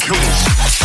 Feels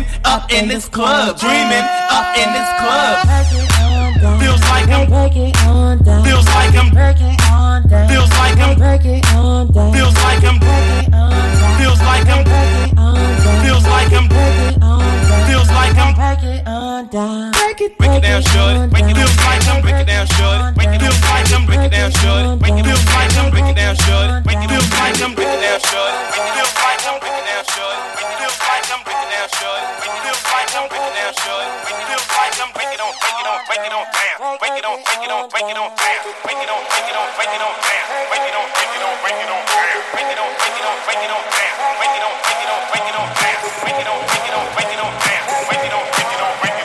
Dreaming up in this club. Dreaming up in this club. Feels like I'm. Breaking on down. Feels like I'm. breaking on down. Feels like I'm. Breaking on down. Feels like I'm. breaking on down. Feels like I'm. breaking on down. Feels like I'm. Feels like I'm. Break it on down. Break it down, shorty. Break it feels like I'm. Break it down, shorty. Break it feels like I'm. Break it down, shorty. Break it feels like I'm. Break it down, shorty. Break it feels like I'm. Break it down, shorty. Break it feels like I'm. Break it down, shorty. Break it feels like I'm. Break it down, shorty. Break it feels like I'm. Break it down, shorty. Break it feels like I'm. Break it on. Break it on. Break it on down. Break it on. Break it on. Break it on down. Break it on. Break it on. Break it on down. Break it on. Break it on. Break it on down. Break it on. Break it on. Break it on down. Break it on. Break it on. Break it on down. Break it on. Break it on. Break it on down. Break it on. Break it on. Break it on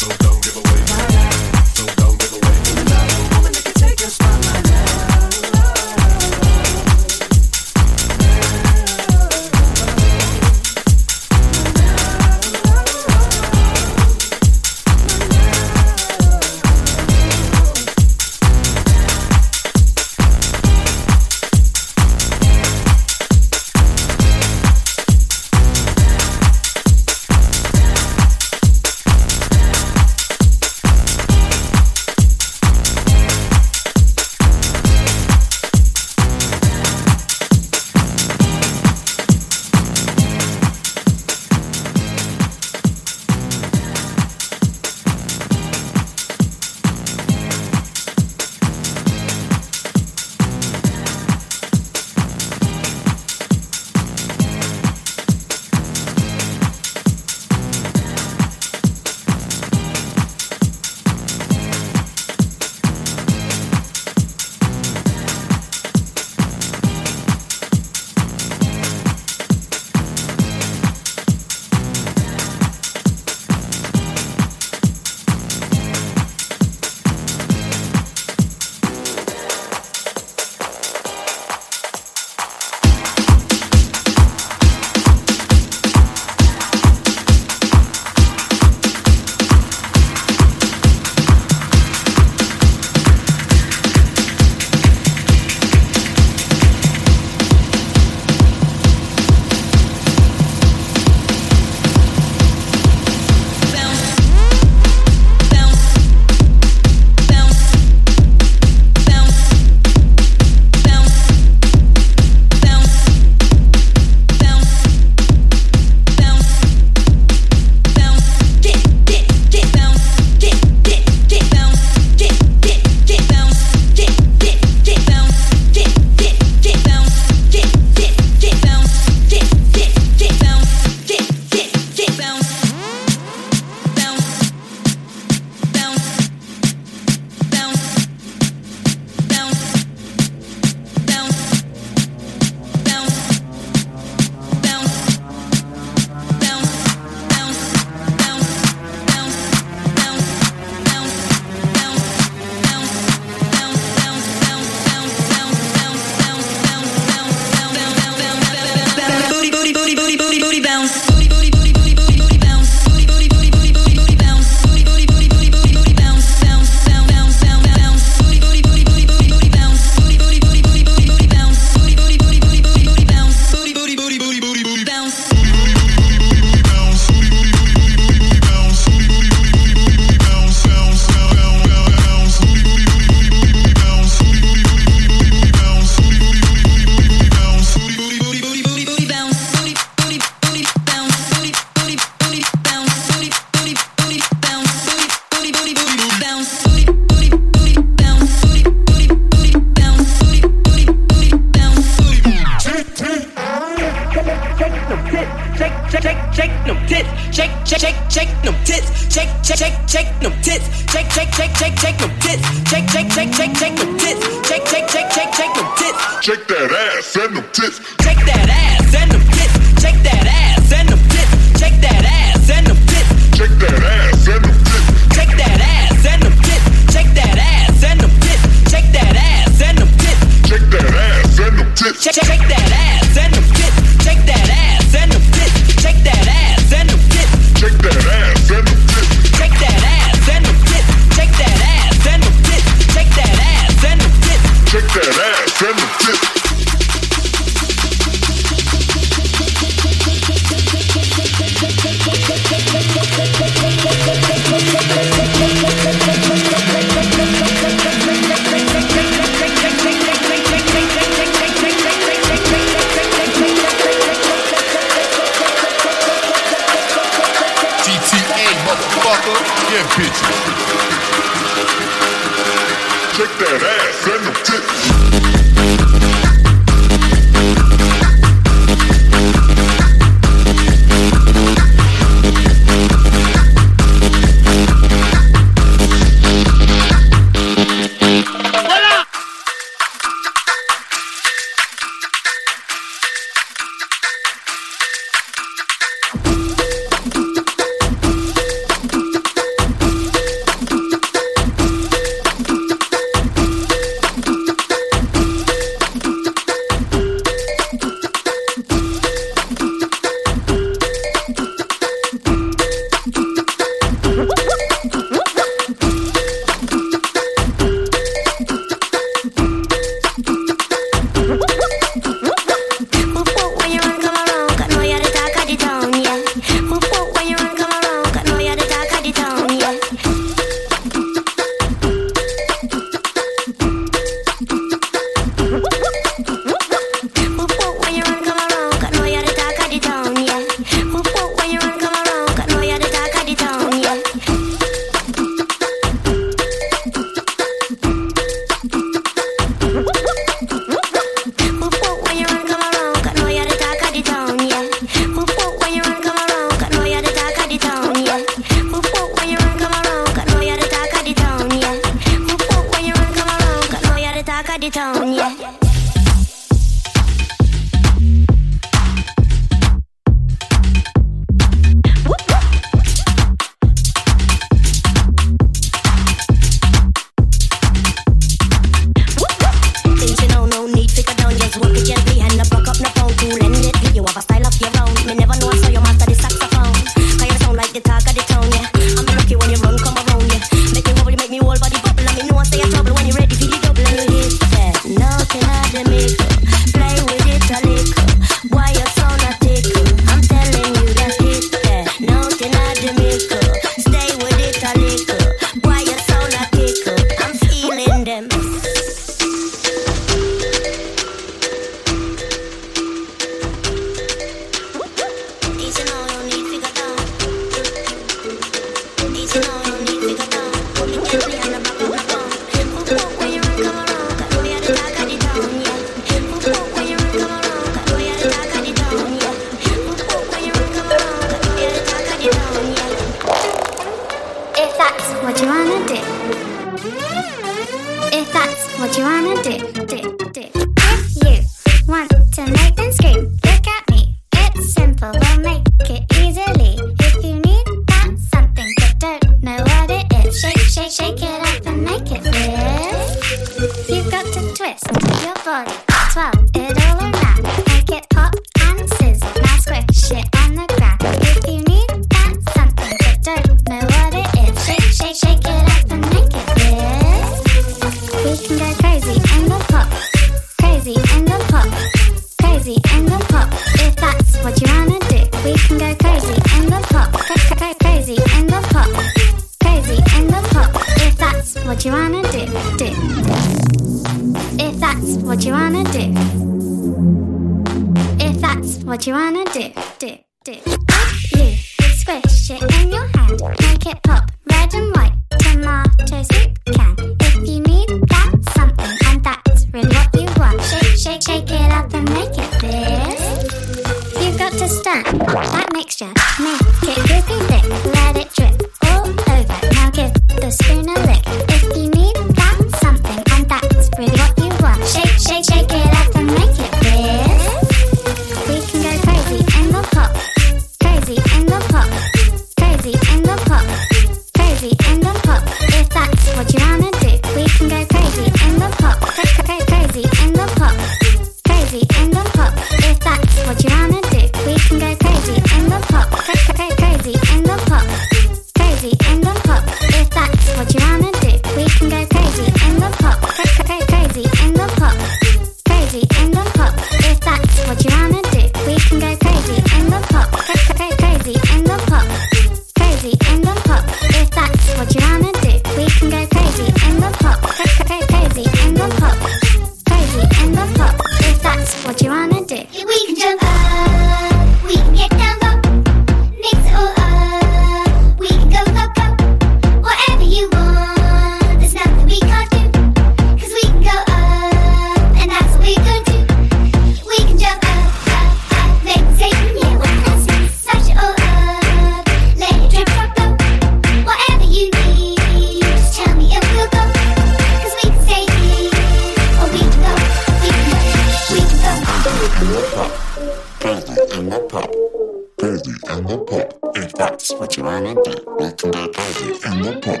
the pub. if that's what you wanna do. We can go crazy in the pub.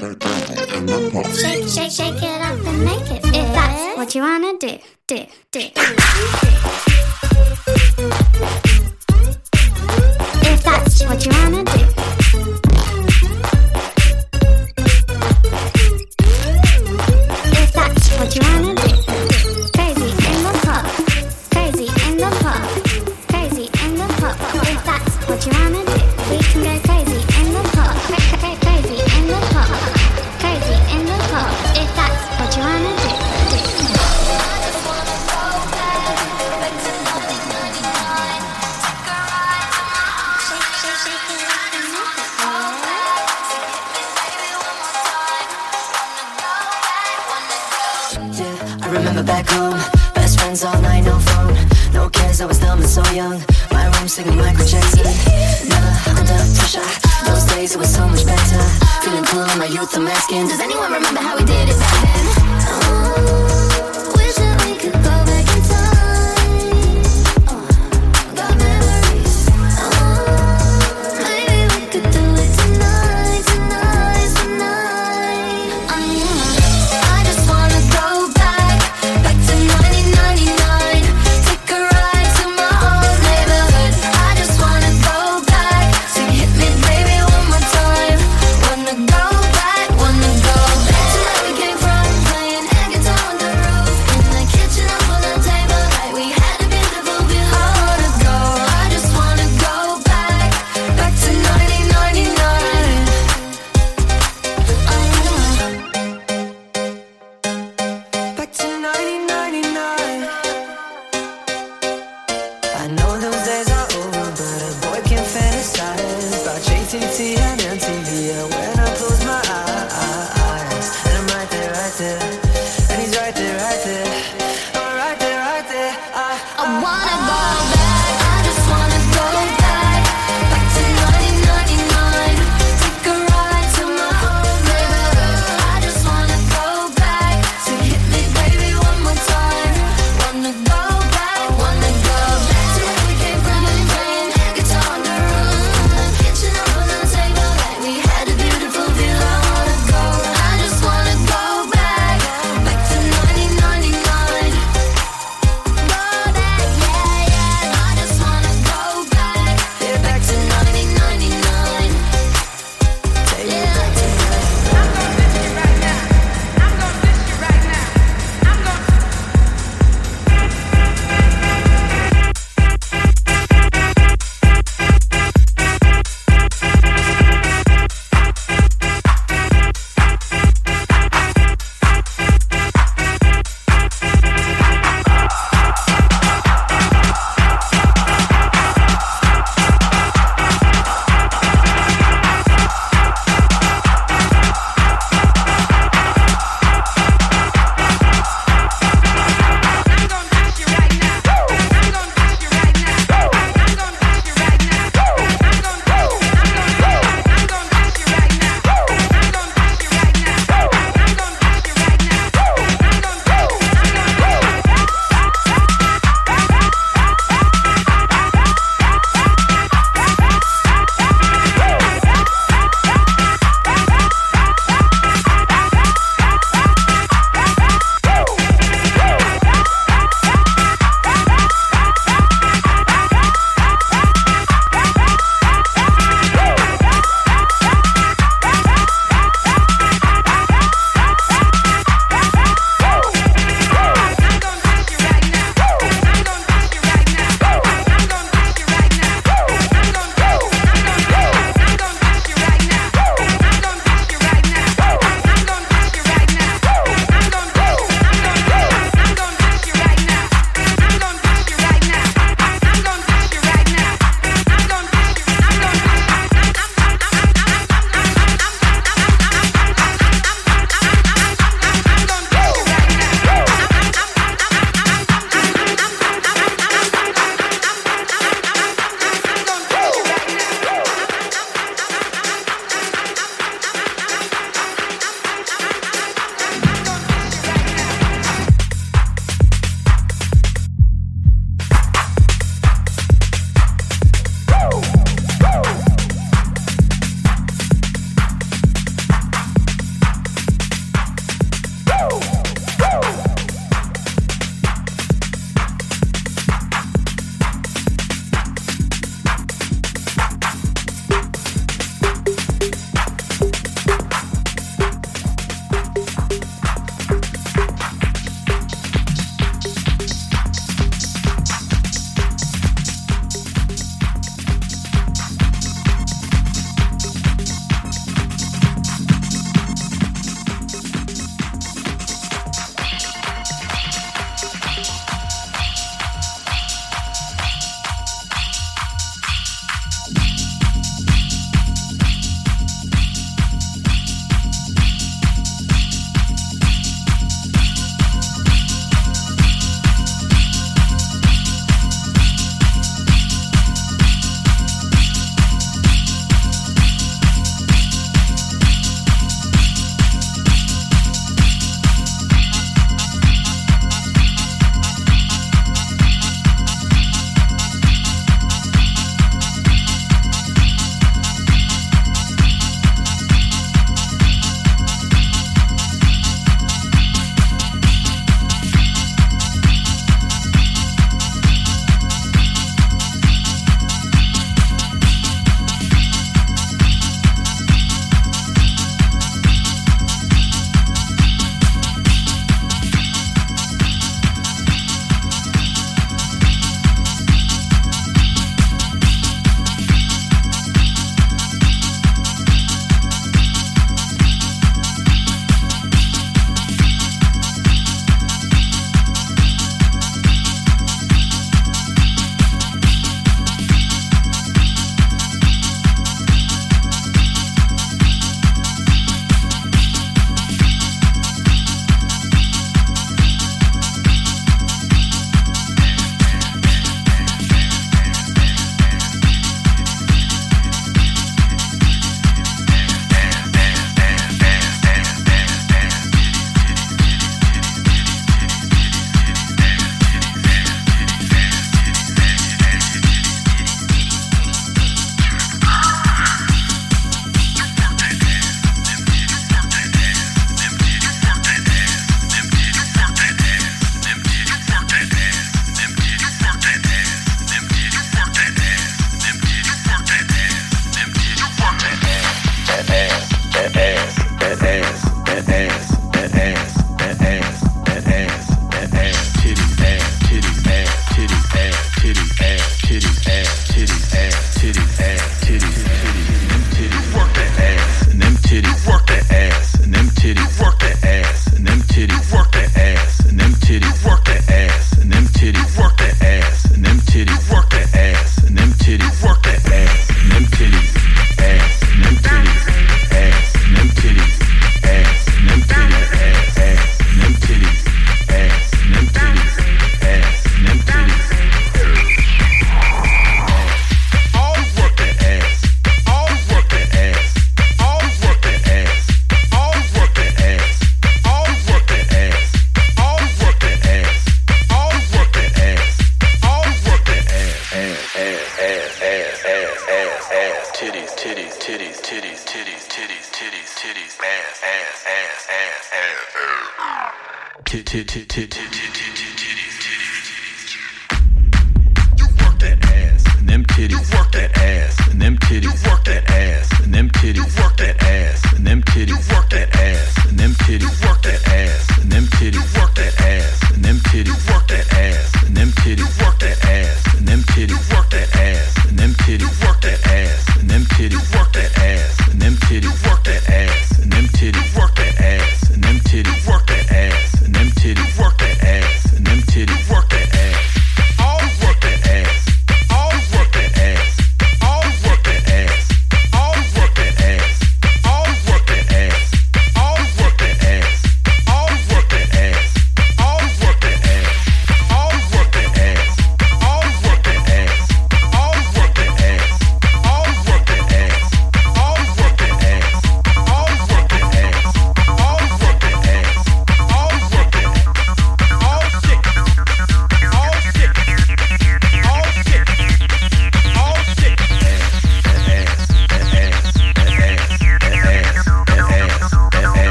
Go, crazy in the pub. Shake, shake, shake it up and make it. If that's what you wanna do, do, do. If that's what you wanna do.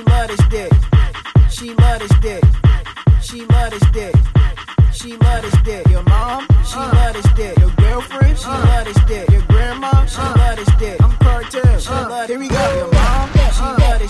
She love this dick. She love this dick. She love this dick. She love this dick. Your mom, she uh. love this dick. Your girlfriend, she uh. love this dick. Your grandma, she uh. love this dick. I'm cartel. She uh. love. Here we go. Your mom, she uh. love this.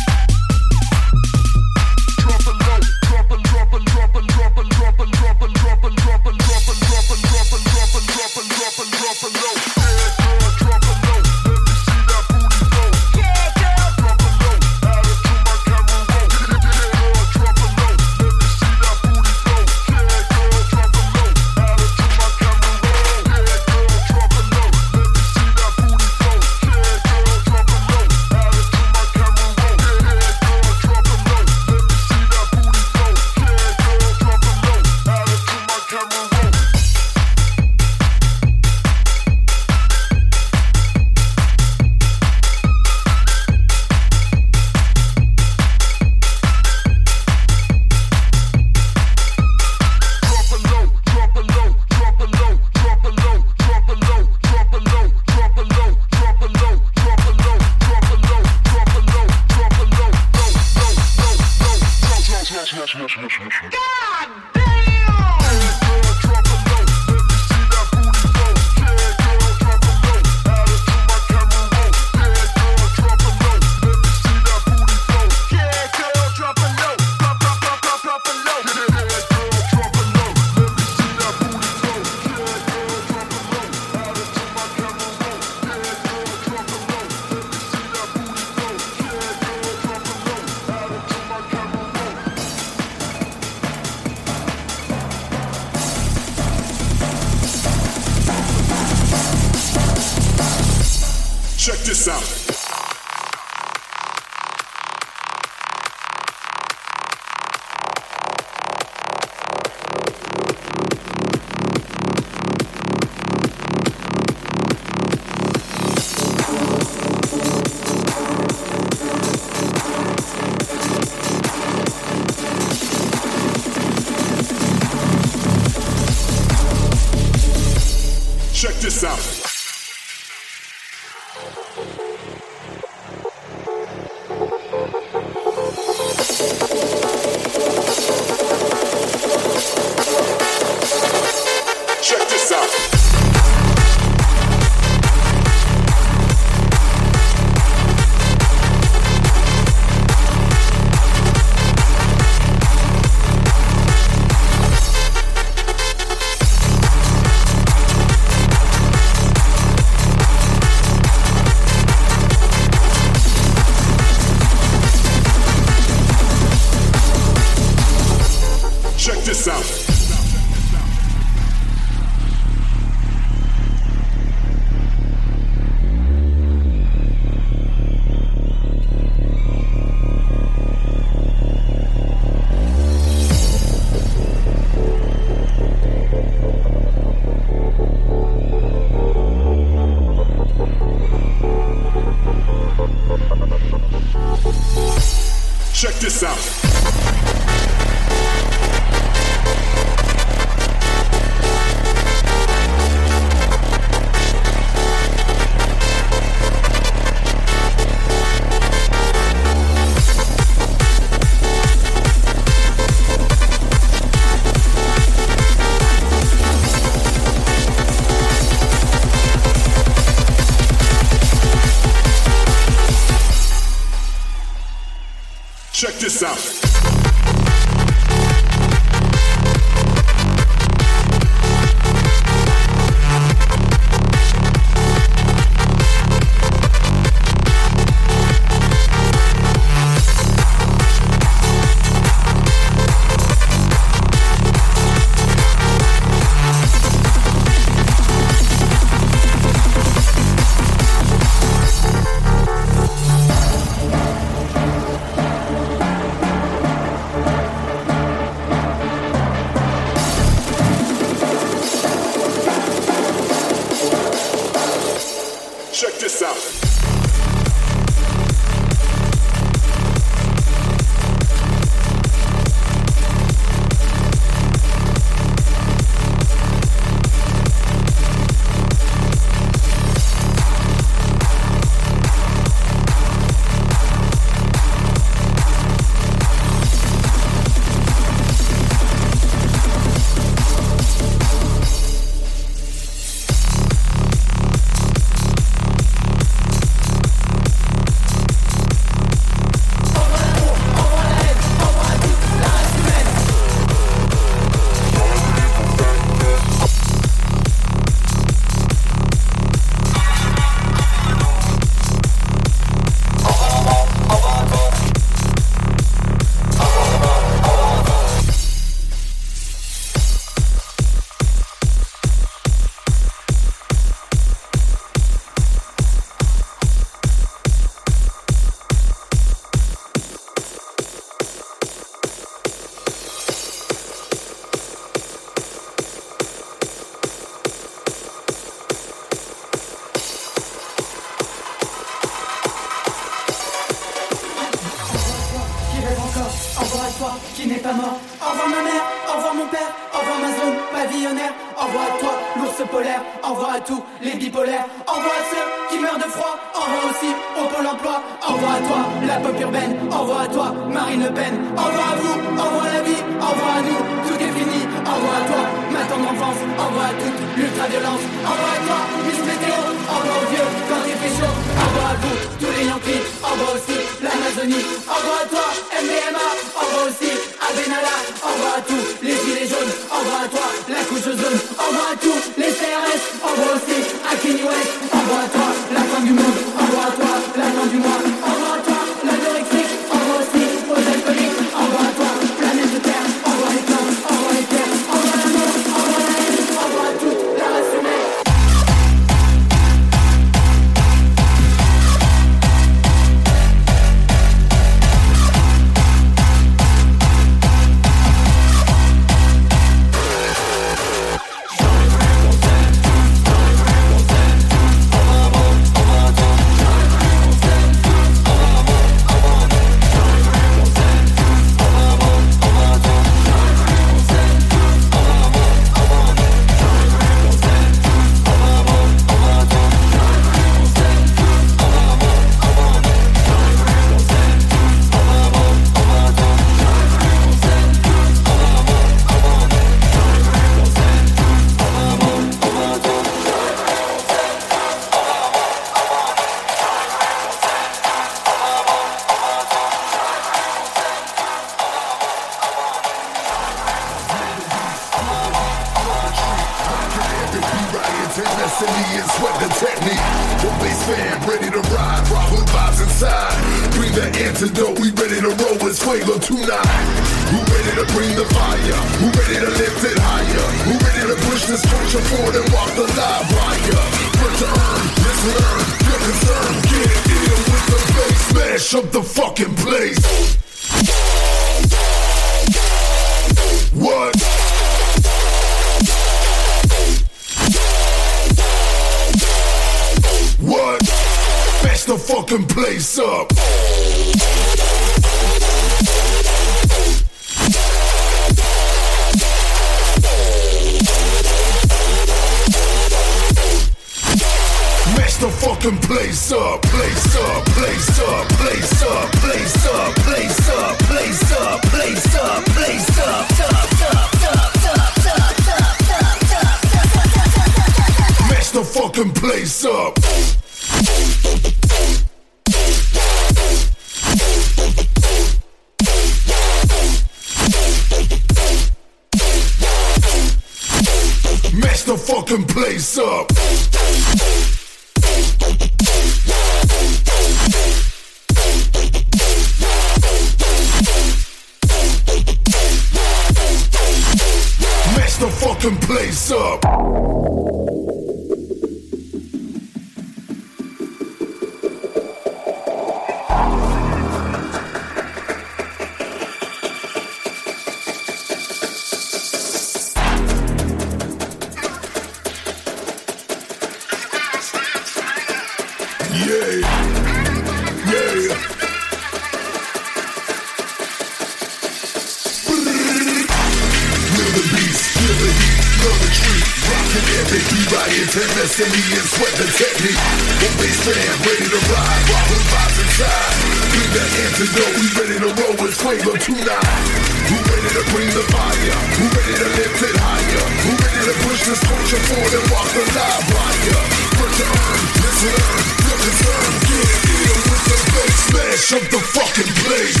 let you know we ready to roll with Quavo tonight. Who ready to bring the fire? Who ready to lift it higher? Who ready to push this culture forward and walk the live wire? Return, let's learn, feel concern, get ill with the bass smash of the fucking place.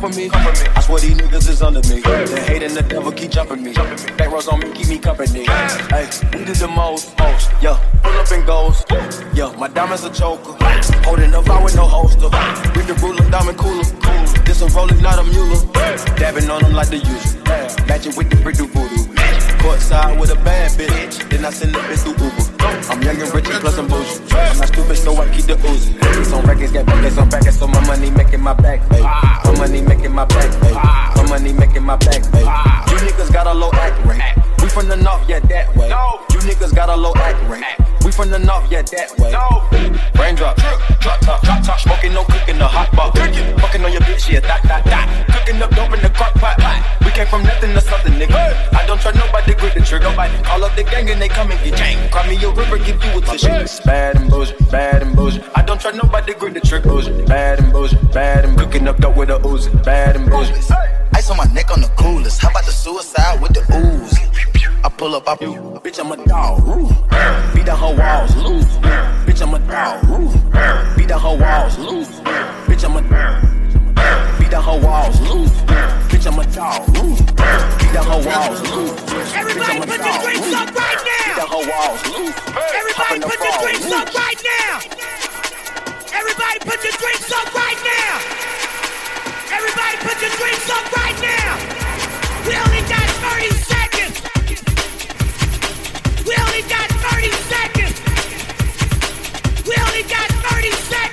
That bitch to come come for me. I swear these niggas is under me. They and the devil keep jumping me. Back rows on me, keep me company. Hey, we did the most, most. Yeah, pull up and goes. Yeah, my diamonds a choker. Holding up out with no holster. With the ruler, diamond cooler. This a roller, not a mule. Dabbing on them like the usual. Matching with the brick do voodoo. Courtside with a bad bitch. Then I send the bitch through Uber. I'm young and rich and plus I'm bougie. I'm not stupid, so I keep the Uzi. Some records get back, some back, so my money making my back, babe. My money making my back, babe. My money making my back, babe. You niggas got a low act rate. We from the north, yeah, that way. You niggas got a low act rate. We from the north, yeah, that way. Raindrop, drop top, drop top, smoking, no cooking, the hot pot. Fucking on your bitch, yeah, that, that, that. Cooking up dope in the crock pot. We came from nothing to something, nigga. I don't try nobody, grip the trigger. Nobody call up the gang and they come and get gang. Cry me a river, give you a tissue. It's bad and bullshit, bad and bullshit. I don't try nobody, grip the trick, bullshit. Bad and bullshit, bad and cooking up dope with a Uzi. Bad and bullshit. Ice on my neck on the coolest. How about the suicide with the ooze? I pull up, I Bitch, I'm a dog. Ooh. Beat down her walls, loose. Bitch, I'm a dog. Ooh. Beat down her walls, loose. Bitch, I'm a Beat down her walls, loose. Bitch, I'm a dog. Down her walls, loose. Everybody put your drinks up right now. Beat down her walls, loose. Everybody put your drinks up right now. Everybody put your drinks up right now. Everybody put your drinks up right now. We only got 30 seconds. We only got 30 seconds. We only got 30 seconds.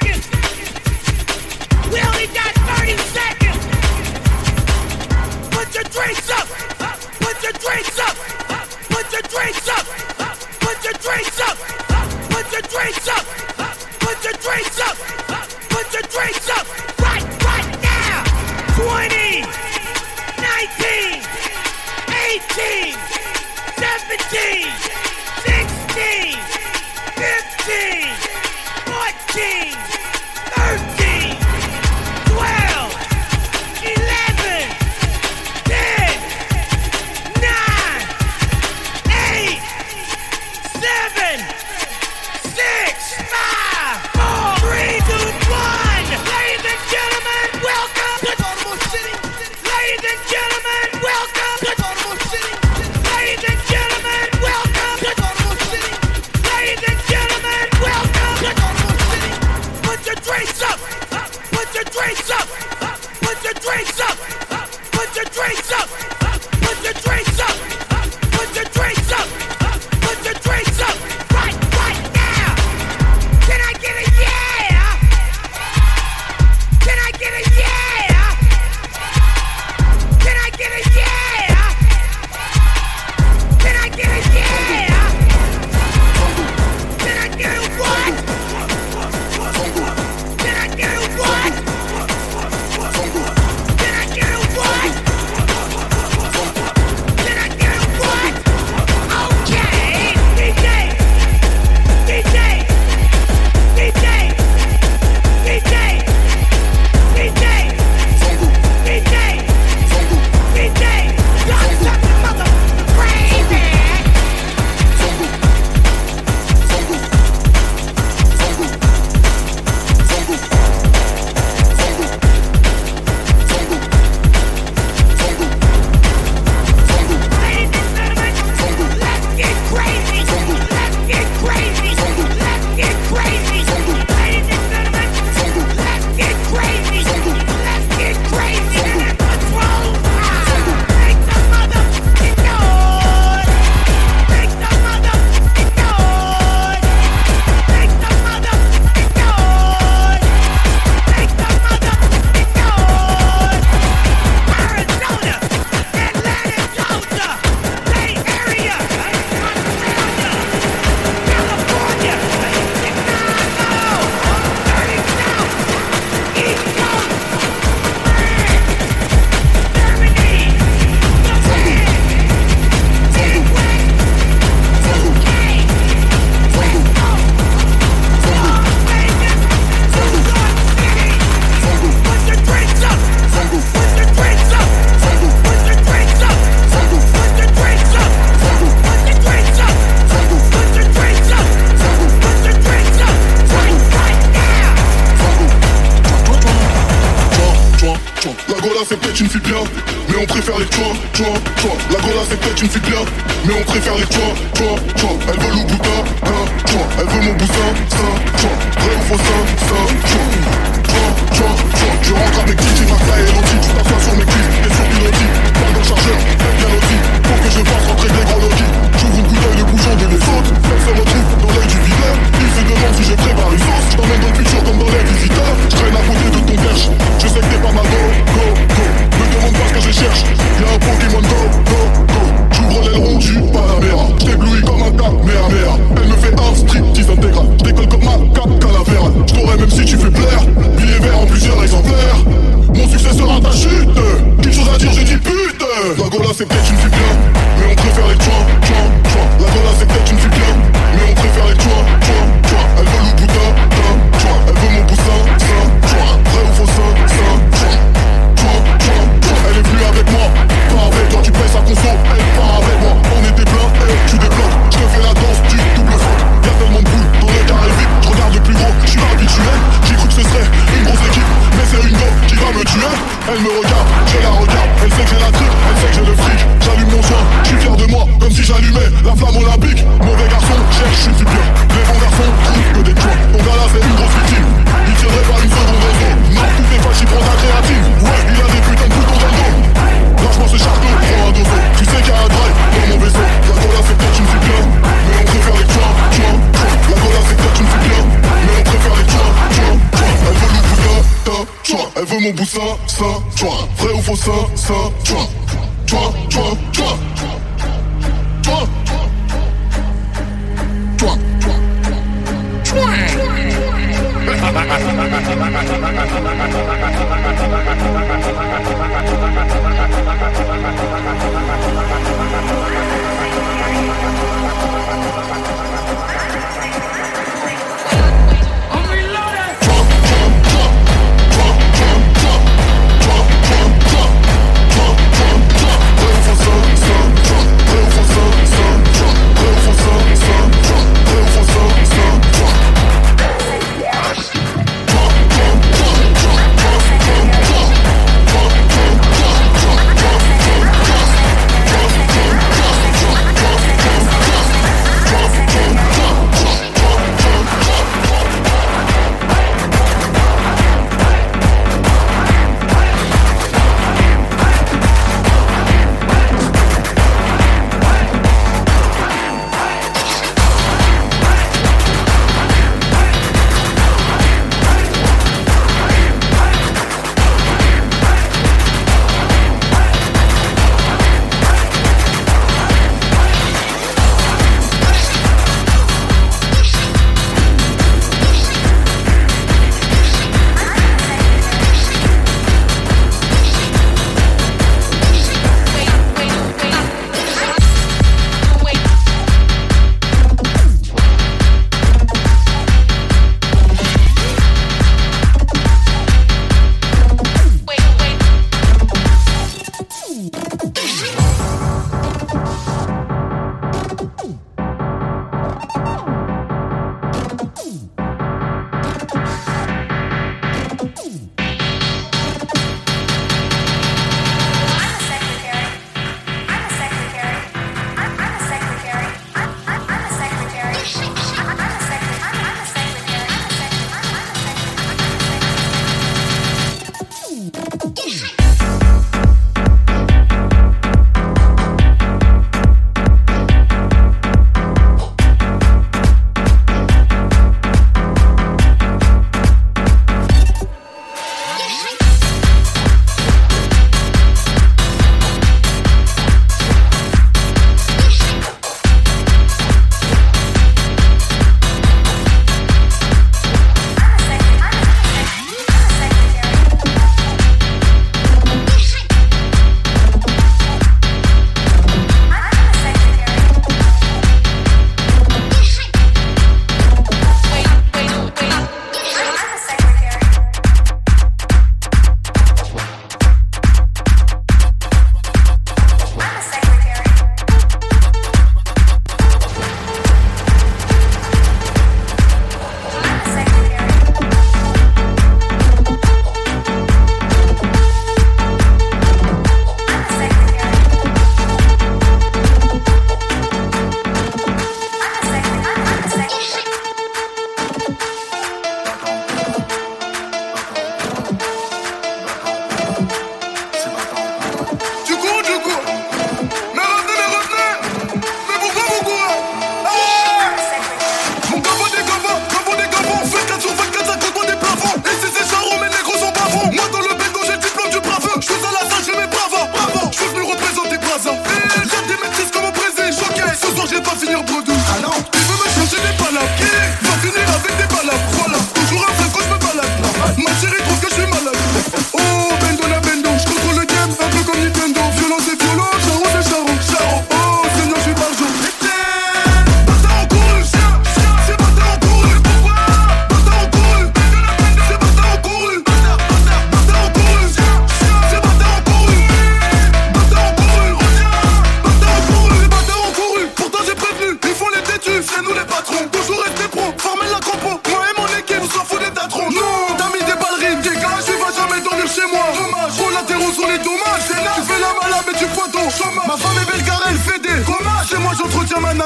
your drinks up. Put your drinks up. Put your drinks up. Put your drinks up. Put your drinks up. Put your drinks up. Put your drinks up. Right, right now. 20, 19, 18, 17.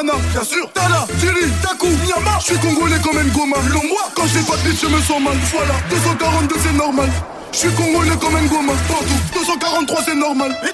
Bien sûr, Tana, Thierry, Taku, Nyama, je suis congolais comme Ngoma. Long moi, quand j'ai pas de je me sens mal. Voilà, 242 c'est normal. Je suis congolais comme Ngoma, partout, 243 c'est normal. Et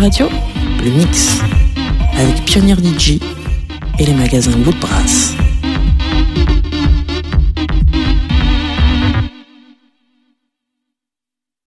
Radio,